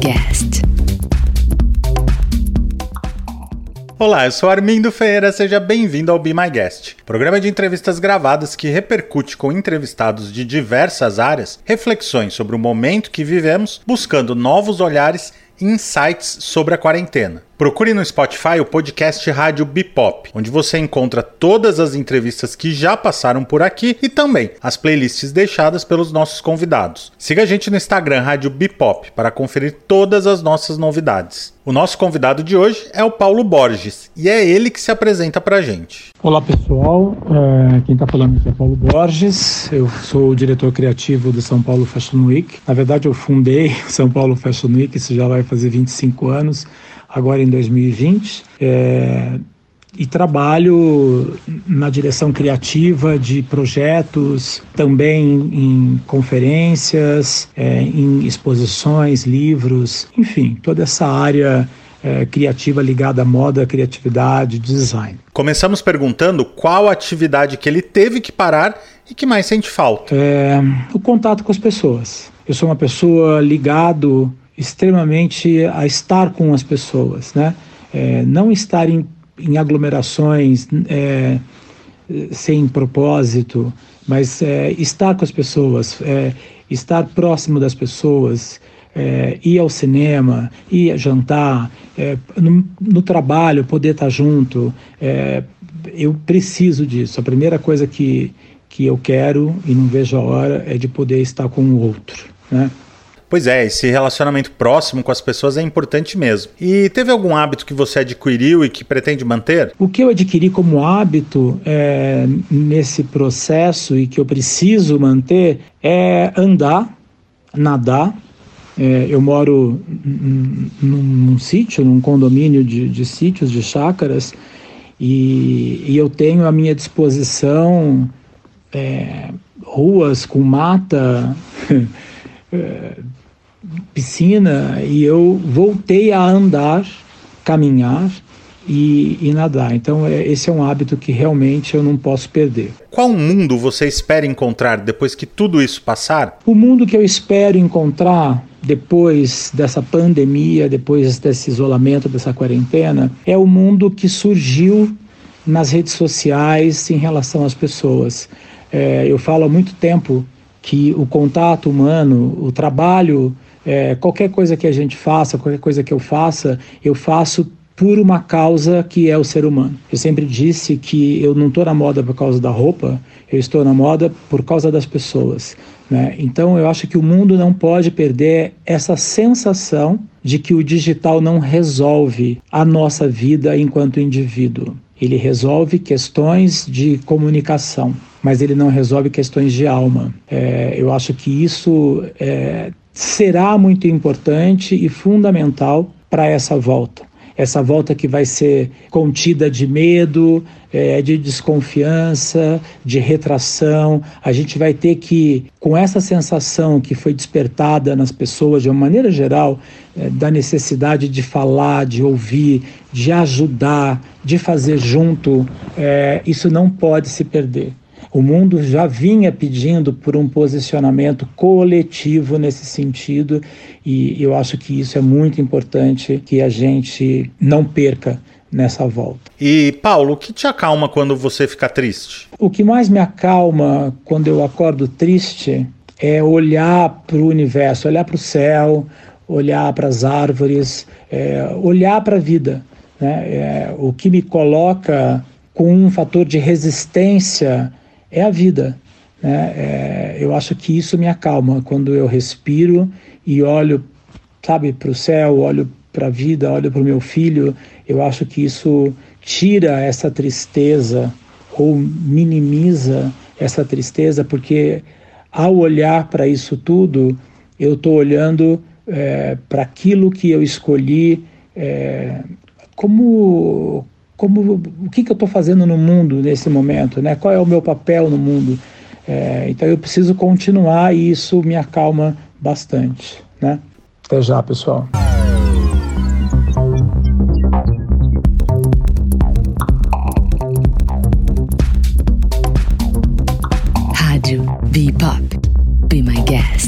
Podcast. Olá, eu sou Armindo Ferreira, seja bem-vindo ao Be My Guest, programa de entrevistas gravadas que repercute com entrevistados de diversas áreas reflexões sobre o momento que vivemos, buscando novos olhares e insights sobre a quarentena. Procure no Spotify o podcast Rádio Bipop, onde você encontra todas as entrevistas que já passaram por aqui e também as playlists deixadas pelos nossos convidados. Siga a gente no Instagram Rádio Bipop para conferir todas as nossas novidades. O nosso convidado de hoje é o Paulo Borges e é ele que se apresenta para a gente. Olá pessoal, é, quem está falando aqui é Paulo Borges, eu sou o diretor criativo do São Paulo Fashion Week. Na verdade, eu fundei São Paulo Fashion Week, isso já vai fazer 25 anos agora em 2020. É, e trabalho na direção criativa de projetos, também em conferências, é, em exposições, livros, enfim, toda essa área é, criativa ligada à moda, criatividade, design. Começamos perguntando qual atividade que ele teve que parar e que mais sente falta. É, o contato com as pessoas. Eu sou uma pessoa ligado extremamente a estar com as pessoas, né? É, não estar em, em aglomerações é, sem propósito, mas é, estar com as pessoas, é, estar próximo das pessoas, é, ir ao cinema, ir jantar, é, no, no, trabalho, poder estar junto. eu preciso disso. A primeira coisa que, que eu quero e não vejo a hora é de poder estar com o outro, né? Pois é, esse relacionamento próximo com as pessoas é importante mesmo. E teve algum hábito que você adquiriu e que pretende manter? O que eu adquiri como hábito é, nesse processo e que eu preciso manter é andar, nadar. É, eu moro num, num, sítio, num condomínio de, de sítios, de chácaras, e, e, eu tenho à minha disposição é, ruas com mata. Piscina e eu voltei a andar, caminhar e, e, nadar. Então, é, esse é um hábito que realmente eu não posso perder. Qual mundo você espera encontrar depois que tudo isso passar? O mundo que eu espero encontrar depois dessa pandemia, depois desse isolamento, dessa quarentena, é o mundo que surgiu nas redes sociais em relação às pessoas. É, eu falo há muito tempo que o contato humano, o trabalho é, qualquer coisa que a gente faça, qualquer coisa que eu faça, eu faço por uma causa que é o ser humano. Eu sempre disse que eu não estou na moda por causa da roupa, eu estou na moda por causa das pessoas. Né? Então eu acho que o mundo não pode perder essa sensação de que o digital não resolve a nossa vida enquanto indivíduo. Ele resolve questões de comunicação, mas ele não resolve questões de alma. É, eu acho que isso é, será muito importante e fundamental para essa volta. Essa volta que vai ser contida de medo, é, de desconfiança, de retração. A gente vai ter que, com essa sensação que foi despertada nas pessoas, de uma maneira geral, é, da necessidade de falar, de ouvir, de ajudar, de fazer junto, é, isso não pode se perder. O mundo já vinha pedindo por um posicionamento coletivo nesse sentido, e eu acho que isso é muito importante que a gente não perca nessa volta. E Paulo, o que te acalma quando você fica triste? O que mais me acalma quando eu acordo triste é olhar para o universo, olhar para o céu, olhar para as árvores, é, olhar para a vida. Né? É, o que me coloca com um fator de resistência é a vida. Né? É, eu acho que isso me acalma quando eu respiro e olho, sabe, para o céu, olho para a vida, olho para o meu filho. Eu acho que isso tira essa tristeza ou minimiza essa tristeza, porque ao olhar para isso tudo, eu estou olhando é, para aquilo que eu escolhi é, como como o que, que eu estou fazendo no mundo nesse momento, né? Qual é o meu papel no mundo? É, então eu preciso continuar e isso me acalma bastante, né? Até já, pessoal. Rádio Be Pop. Be my guest.